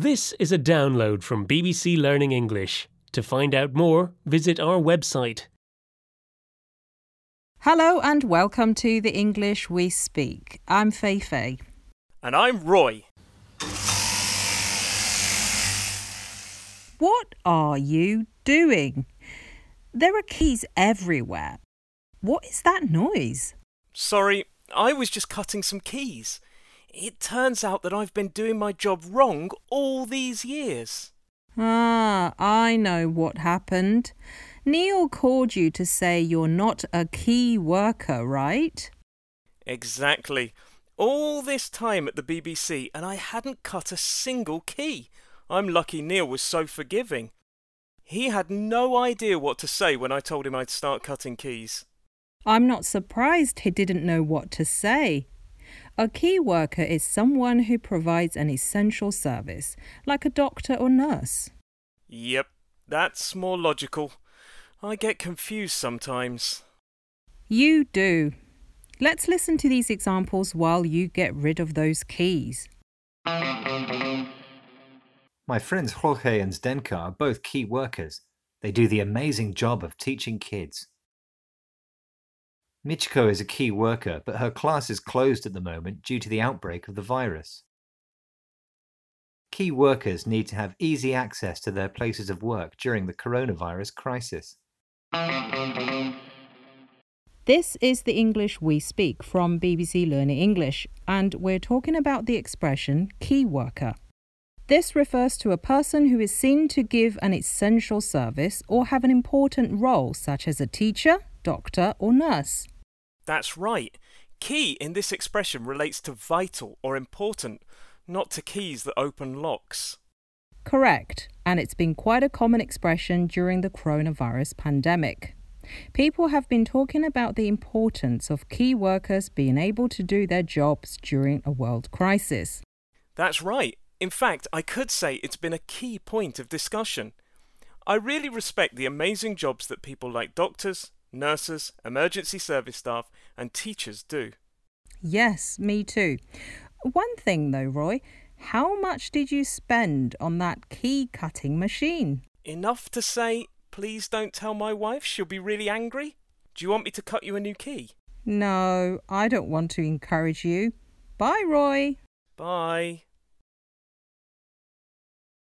This is a download from BBC Learning English. To find out more, visit our website. Hello and welcome to the English We Speak. I'm Fei Fei. And I'm Roy. What are you doing? There are keys everywhere. What is that noise? Sorry, I was just cutting some keys. It turns out that I've been doing my job wrong all these years. Ah, I know what happened. Neil called you to say you're not a key worker, right? Exactly. All this time at the BBC, and I hadn't cut a single key. I'm lucky Neil was so forgiving. He had no idea what to say when I told him I'd start cutting keys. I'm not surprised he didn't know what to say. A key worker is someone who provides an essential service, like a doctor or nurse. Yep, that's more logical. I get confused sometimes. You do. Let's listen to these examples while you get rid of those keys. My friends Jorge and Zdenka are both key workers. They do the amazing job of teaching kids. Michiko is a key worker, but her class is closed at the moment due to the outbreak of the virus. Key workers need to have easy access to their places of work during the coronavirus crisis. This is the English we speak from BBC Learning English, and we're talking about the expression key worker. This refers to a person who is seen to give an essential service or have an important role, such as a teacher, doctor, or nurse. That's right. Key in this expression relates to vital or important, not to keys that open locks. Correct, and it's been quite a common expression during the coronavirus pandemic. People have been talking about the importance of key workers being able to do their jobs during a world crisis. That's right. In fact, I could say it's been a key point of discussion. I really respect the amazing jobs that people like doctors, nurses, emergency service staff, and teachers do. Yes, me too. One thing though, Roy, how much did you spend on that key cutting machine? Enough to say, please don't tell my wife, she'll be really angry? Do you want me to cut you a new key? No, I don't want to encourage you. Bye, Roy. Bye.